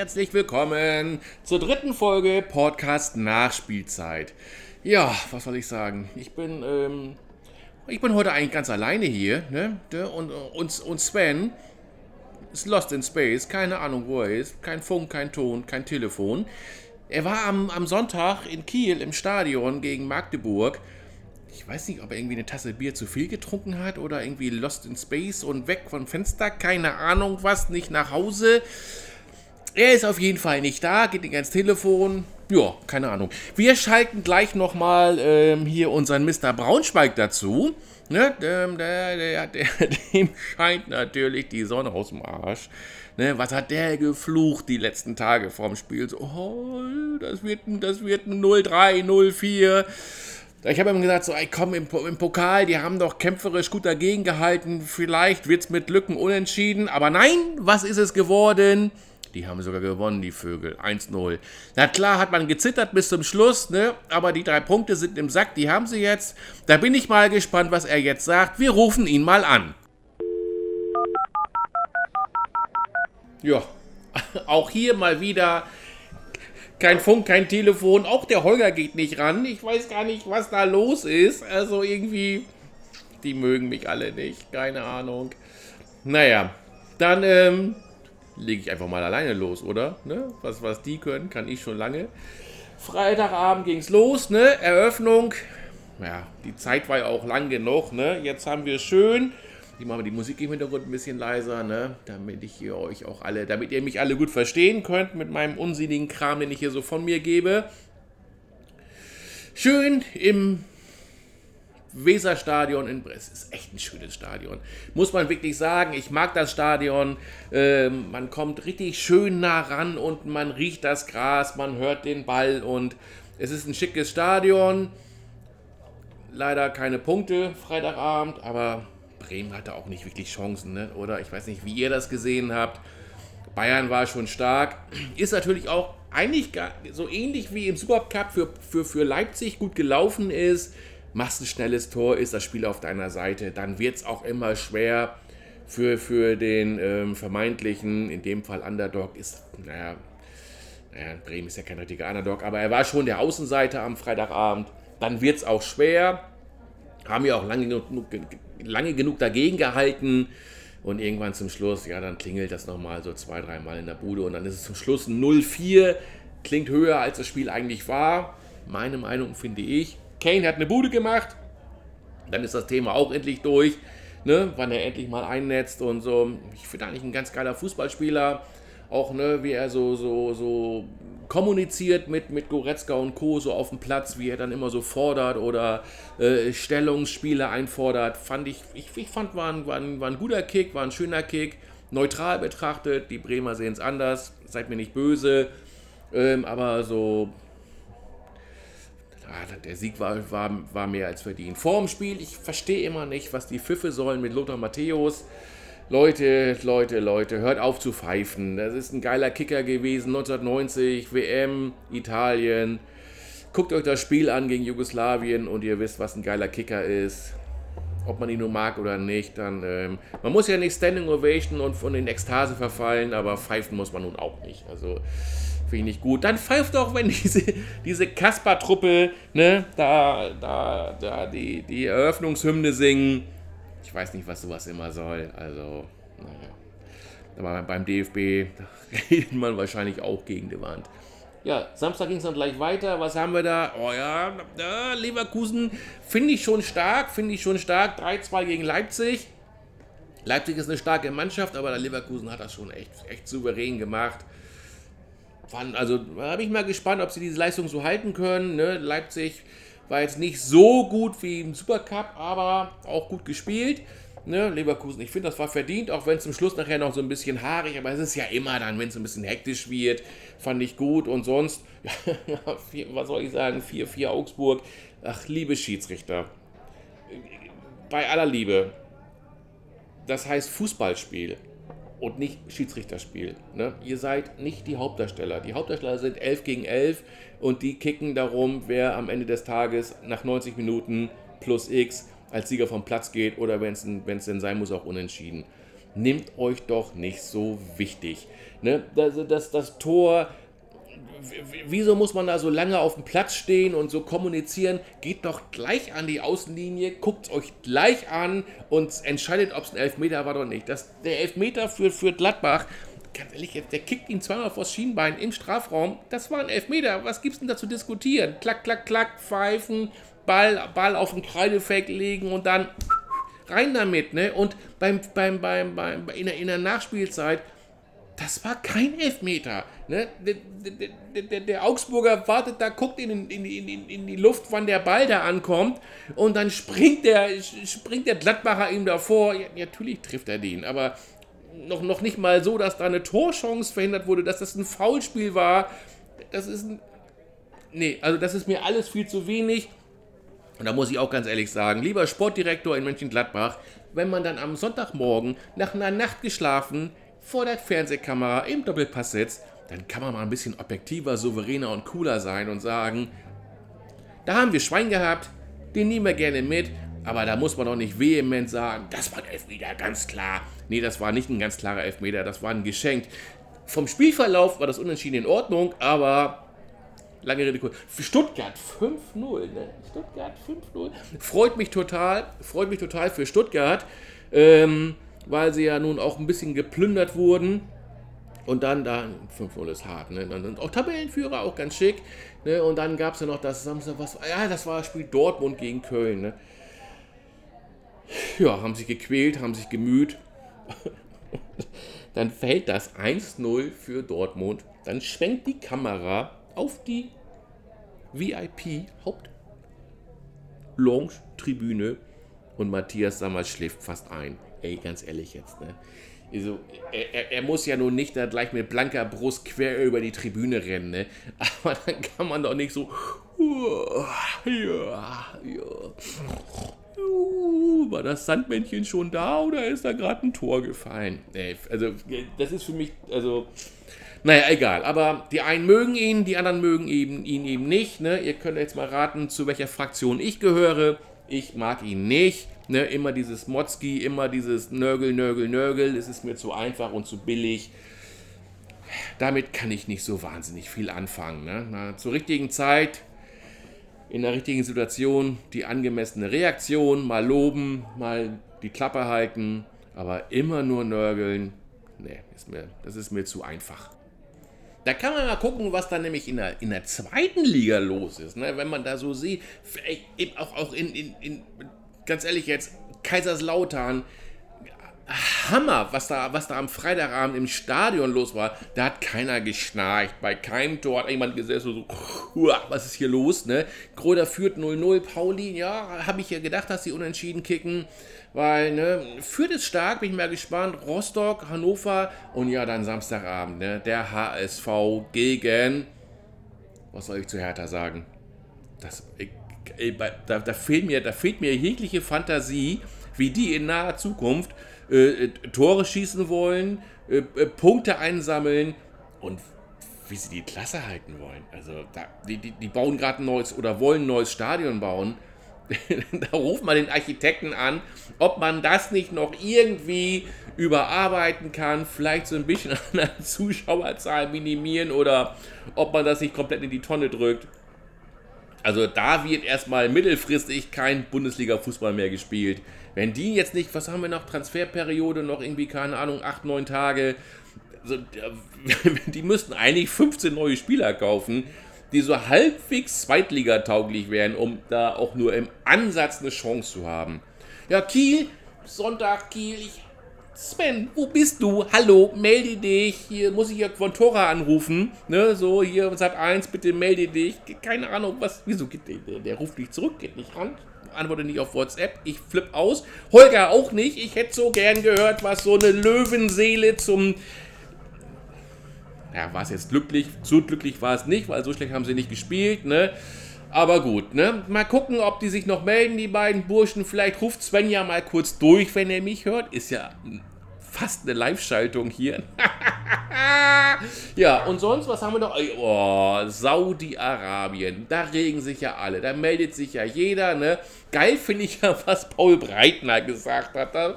herzlich willkommen zur dritten Folge Podcast Nachspielzeit. Ja, was soll ich sagen? Ich bin, ähm, ich bin heute eigentlich ganz alleine hier, ne? Und, und, und Sven ist lost in space, keine Ahnung, wo er ist. Kein Funk, kein Ton, kein Telefon. Er war am, am Sonntag in Kiel im Stadion gegen Magdeburg ich weiß nicht, ob er irgendwie eine Tasse Bier zu viel getrunken hat oder irgendwie Lost in Space und weg vom Fenster, keine Ahnung was, nicht nach Hause. Er ist auf jeden Fall nicht da, geht nicht ans Telefon. Ja, keine Ahnung. Wir schalten gleich nochmal ähm, hier unseren Mr. Braunschweig dazu. Ne, der, der, der, dem scheint natürlich die Sonne aus dem Arsch. Ne, was hat der geflucht die letzten Tage vorm Spiel? So, oh, das wird, wird ein 0-3, 0-4. Ich habe ihm gesagt, so, ey, komm, im, im, Pokal, die haben doch kämpferisch gut dagegen gehalten. Vielleicht wird es mit Lücken unentschieden. Aber nein, was ist es geworden? Die haben sogar gewonnen, die Vögel. 1-0. Na klar hat man gezittert bis zum Schluss, ne? Aber die drei Punkte sind im Sack, die haben sie jetzt. Da bin ich mal gespannt, was er jetzt sagt. Wir rufen ihn mal an. Ja, auch hier mal wieder kein Funk, kein Telefon. Auch der Holger geht nicht ran. Ich weiß gar nicht, was da los ist. Also irgendwie, die mögen mich alle nicht. Keine Ahnung. Naja, dann ähm, lege ich einfach mal alleine los, oder? Ne? Was, was die können, kann ich schon lange. Freitagabend ging es los, ne? Eröffnung. Ja, die Zeit war ja auch lang genug, ne? Jetzt haben wir schön ich mache die Musik im Hintergrund ein bisschen leiser, ne? damit ich hier euch auch alle, damit ihr mich alle gut verstehen könnt mit meinem unsinnigen Kram, den ich hier so von mir gebe. Schön im Weserstadion in Brest. Ist echt ein schönes Stadion. Muss man wirklich sagen. Ich mag das Stadion. Ähm, man kommt richtig schön nah ran und man riecht das Gras, man hört den Ball und es ist ein schickes Stadion. Leider keine Punkte Freitagabend, aber Bremen hatte auch nicht wirklich Chancen, ne? oder? Ich weiß nicht, wie ihr das gesehen habt. Bayern war schon stark. Ist natürlich auch eigentlich so ähnlich wie im Supercup für, für, für Leipzig gut gelaufen ist. Machst ein schnelles Tor, ist das Spiel auf deiner Seite, dann wird es auch immer schwer für, für den ähm, vermeintlichen, in dem Fall Underdog, ist, naja, naja, Bremen ist ja kein richtiger Underdog, aber er war schon der Außenseiter am Freitagabend. Dann wird es auch schwer. Haben ja auch lange genug, lange genug dagegen gehalten. Und irgendwann zum Schluss, ja, dann klingelt das nochmal so zwei, dreimal in der Bude. Und dann ist es zum Schluss 0-4. Klingt höher, als das Spiel eigentlich war. Meine Meinung finde ich. Kane hat eine Bude gemacht. Dann ist das Thema auch endlich durch. Ne, wann er endlich mal einnetzt und so. Ich finde eigentlich ein ganz geiler Fußballspieler. Auch, ne, wie er so, so, so kommuniziert mit, mit Goretzka und Co. so auf dem Platz, wie er dann immer so fordert oder äh, Stellungsspiele einfordert, fand ich, ich, ich fand, war ein, war, ein, war ein guter Kick, war ein schöner Kick, neutral betrachtet, die Bremer sehen es anders, seid mir nicht böse, ähm, aber so, der Sieg war, war, war mehr als verdient. Vor dem Spiel, ich verstehe immer nicht, was die Pfiffe sollen mit Lothar Matthäus. Leute, Leute, Leute, hört auf zu pfeifen. Das ist ein geiler Kicker gewesen, 1990, WM, Italien. Guckt euch das Spiel an gegen Jugoslawien und ihr wisst, was ein geiler Kicker ist. Ob man ihn nur mag oder nicht, dann. Ähm, man muss ja nicht Standing Ovation und von den Ekstase verfallen, aber pfeifen muss man nun auch nicht. Also finde ich nicht gut. Dann pfeift doch, wenn diese, diese Kasper-Truppe, ne, da, da, da die, die Eröffnungshymne singen ich weiß nicht, was sowas immer soll. Also, naja. Aber beim DFB redet man wahrscheinlich auch gegen die Wand. Ja, Samstag ging es dann gleich weiter. Was haben wir da? Oh ja, ja Leverkusen finde ich schon stark, finde ich schon stark. 3-2 gegen Leipzig. Leipzig ist eine starke Mannschaft, aber der Leverkusen hat das schon echt, echt souverän gemacht. Also da bin ich mal gespannt, ob sie diese Leistung so halten können. Ne? Leipzig war jetzt nicht so gut wie im Supercup, aber auch gut gespielt. Ne, Leverkusen, ich finde, das war verdient, auch wenn es zum Schluss nachher noch so ein bisschen haarig, aber es ist ja immer dann, wenn es ein bisschen hektisch wird, fand ich gut und sonst, ja, was soll ich sagen, 4-4 Augsburg. Ach, liebe Schiedsrichter, bei aller Liebe, das heißt Fußballspiel und nicht Schiedsrichterspiel. Ne? Ihr seid nicht die Hauptdarsteller. Die Hauptdarsteller sind 11 gegen 11 und die kicken darum, wer am Ende des Tages nach 90 Minuten plus X als Sieger vom Platz geht oder wenn es denn sein muss, auch unentschieden. nimmt euch doch nicht so wichtig. Ne? Das, das, das Tor wieso muss man da so lange auf dem Platz stehen und so kommunizieren? Geht doch gleich an die Außenlinie, guckt euch gleich an und entscheidet, ob es ein Elfmeter war oder nicht. Das, der Elfmeter für, für Gladbach, ganz ehrlich, der kickt ihn zweimal vors Schienbein im Strafraum. Das war ein Elfmeter. Was gibt es denn da zu diskutieren? Klack, klack, klack, pfeifen, Ball, Ball auf den Kreidefeld legen und dann rein damit. Ne? Und beim, beim, beim, beim, in, der, in der Nachspielzeit das war kein Elfmeter. Ne? Der, der, der, der, Augsburger wartet da, guckt in, in, in, in, die Luft, wann der Ball da ankommt. Und dann springt der, springt der Gladbacher ihm davor. Ja, natürlich trifft er den, aber noch, noch nicht mal so, dass da eine Torchance verhindert wurde, dass das ein Foulspiel war. Das ist ein. Nee, also das ist mir alles viel zu wenig. Und da muss ich auch ganz ehrlich sagen, lieber Sportdirektor in Mönchengladbach, wenn man dann am Sonntagmorgen nach einer Nacht geschlafen vor der Fernsehkamera im Doppelpass sitzt, dann kann man mal ein bisschen objektiver, souveräner und cooler sein und sagen, da haben wir Schwein gehabt, den nehmen wir gerne mit, aber da muss man doch nicht vehement sagen, das war ein Elfmeter, ganz klar. Nee, das war nicht ein ganz klarer Elfmeter, das war ein Geschenk. Vom Spielverlauf war das Unentschieden in Ordnung, aber lange Rede kurz. Stuttgart 5-0, ne? Stuttgart 5-0. Freut mich total, freut mich total für Stuttgart. Ähm, weil sie ja nun auch ein bisschen geplündert wurden. Und dann, da 5-0 ist hart, ne? Dann sind auch Tabellenführer, auch ganz schick. Ne? Und dann gab es ja noch das Samstag, was, ja, das war das Spiel Dortmund gegen Köln. Ne? Ja, haben sich gequält, haben sich gemüht. dann fällt das 1-0 für Dortmund. Dann schwenkt die Kamera auf die VIP-Haupt-Lounge-Tribüne und Matthias Sammer schläft fast ein ey, ganz ehrlich jetzt, ne? Also, er, er, muss ja nun nicht da gleich mit blanker Brust quer über die Tribüne rennen, ne? Aber dann kann man doch nicht so. Ja, ja. War das Sandmännchen schon da oder ist da gerade ein Tor gefallen? Ey, also, das ist für mich, also. Naja, egal. Aber die einen mögen ihn, die anderen mögen ihn, ihn eben nicht. Ne? Ihr könnt jetzt mal raten, zu welcher Fraktion ich gehöre. Ich mag ihn nicht. Ne, immer dieses Motzki, immer dieses Nörgel, Nörgel, Nörgel. Es ist mir zu einfach und zu billig. Damit kann ich nicht so wahnsinnig viel anfangen. Ne? Na, zur richtigen Zeit, in der richtigen Situation, die angemessene Reaktion, mal loben, mal die Klappe halten, aber immer nur nörgeln. Ne, ist mir, das ist mir zu einfach. Da kann man mal gucken, was da nämlich in der, in der zweiten Liga los ist. Ne? Wenn man da so sieht, auch, auch in, in, in ganz ehrlich jetzt, Kaiserslautern, Hammer, was da, was da am Freitagabend im Stadion los war. Da hat keiner geschnarcht. Bei keinem Tor hat jemand gesessen so, was ist hier los, ne? Groder führt 0-0. Pauli, ja, habe ich ja gedacht, dass sie unentschieden kicken. Weil, ne, führt es stark, bin ich mal gespannt. Rostock, Hannover und ja, dann Samstagabend, ne? Der HSV gegen. Was soll ich zu Hertha sagen? Das, ich, da, da, fehlt mir, da fehlt mir jegliche Fantasie, wie die in naher Zukunft äh, äh, Tore schießen wollen, äh, äh, Punkte einsammeln und wie sie die Klasse halten wollen. Also da, die, die, die bauen gerade ein neues oder wollen ein neues Stadion bauen. da ruft man den Architekten an, ob man das nicht noch irgendwie überarbeiten kann, vielleicht so ein bisschen an der Zuschauerzahl minimieren oder ob man das nicht komplett in die Tonne drückt. Also da wird erstmal mittelfristig kein Bundesliga-Fußball mehr gespielt. Wenn die jetzt nicht, was haben wir noch, Transferperiode, noch irgendwie, keine Ahnung, 8, 9 Tage, also, die müssten eigentlich 15 neue Spieler kaufen, die so halbwegs zweitligatauglich wären, um da auch nur im Ansatz eine Chance zu haben. Ja, Kiel, Sonntag Kiel, ich Sven, wo bist du? Hallo, melde dich. Hier muss ich ja Quantora anrufen. Ne, so, hier, Sat 1, bitte melde dich. Keine Ahnung, was, wieso geht der, der, der ruft nicht zurück, geht nicht ran. Antworte nicht auf WhatsApp. Ich flipp aus. Holger auch nicht. Ich hätte so gern gehört, was so eine Löwenseele zum. Ja, war es jetzt glücklich? So glücklich war es nicht, weil so schlecht haben sie nicht gespielt, ne? Aber gut, ne? Mal gucken, ob die sich noch melden, die beiden Burschen. Vielleicht ruft Sven ja mal kurz durch, wenn er mich hört. Ist ja fast eine Live-Schaltung hier. ja, und sonst, was haben wir noch? Oh, Saudi-Arabien. Da regen sich ja alle. Da meldet sich ja jeder, ne? Geil finde ich ja, was Paul Breitner gesagt hat. Da,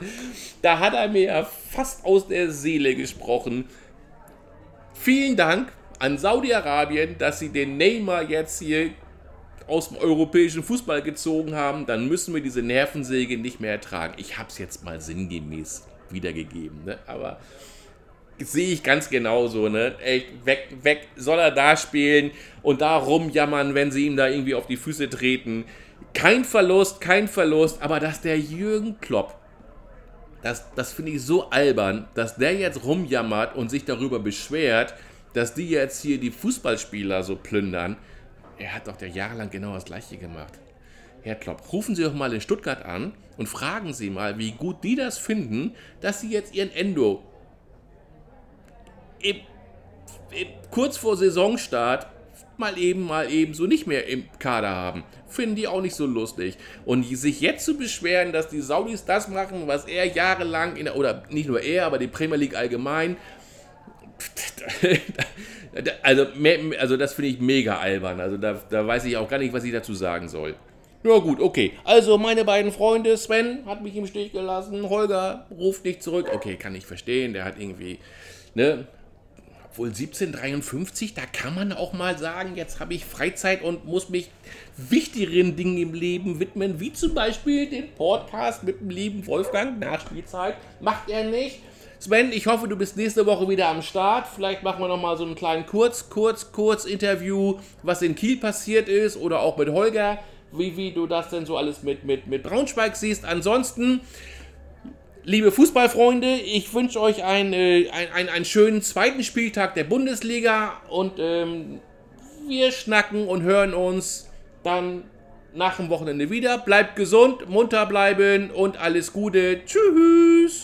da hat er mir ja fast aus der Seele gesprochen. Vielen Dank an Saudi-Arabien, dass sie den Neymar jetzt hier aus dem europäischen Fußball gezogen haben, dann müssen wir diese Nervensäge nicht mehr ertragen. Ich habe es jetzt mal sinngemäß wiedergegeben, ne? aber sehe ich ganz genauso, ne? Echt, weg, weg, soll er da spielen und da rumjammern, wenn sie ihm da irgendwie auf die Füße treten. Kein Verlust, kein Verlust, aber dass der Jürgen Klopp, das, das finde ich so albern, dass der jetzt rumjammert und sich darüber beschwert, dass die jetzt hier die Fußballspieler so plündern. Er hat doch der jahrelang genau das Gleiche gemacht. Herr Klopp, rufen Sie doch mal in Stuttgart an und fragen Sie mal, wie gut die das finden, dass Sie jetzt Ihren Endo im, im, kurz vor Saisonstart mal eben, mal eben so nicht mehr im Kader haben. Finden die auch nicht so lustig. Und sich jetzt zu beschweren, dass die Saudis das machen, was er jahrelang, in der, oder nicht nur er, aber die Premier League allgemein, also, also das finde ich mega albern. Also da, da weiß ich auch gar nicht, was ich dazu sagen soll. Ja gut, okay. Also meine beiden Freunde, Sven hat mich im Stich gelassen, Holger ruft nicht zurück. Okay, kann ich verstehen, der hat irgendwie, ne, obwohl 1753, da kann man auch mal sagen, jetzt habe ich Freizeit und muss mich wichtigeren Dingen im Leben widmen, wie zum Beispiel den Podcast mit dem lieben Wolfgang, Nachspielzeit, macht er nicht. Sven, ich hoffe, du bist nächste Woche wieder am Start. Vielleicht machen wir nochmal so einen kleinen Kurz, Kurz, Kurz-Interview, was in Kiel passiert ist oder auch mit Holger, wie, wie du das denn so alles mit, mit, mit Braunschweig siehst. Ansonsten, liebe Fußballfreunde, ich wünsche euch einen, äh, einen, einen schönen zweiten Spieltag der Bundesliga und ähm, wir schnacken und hören uns dann nach dem Wochenende wieder. Bleibt gesund, munter bleiben und alles Gute. Tschüss.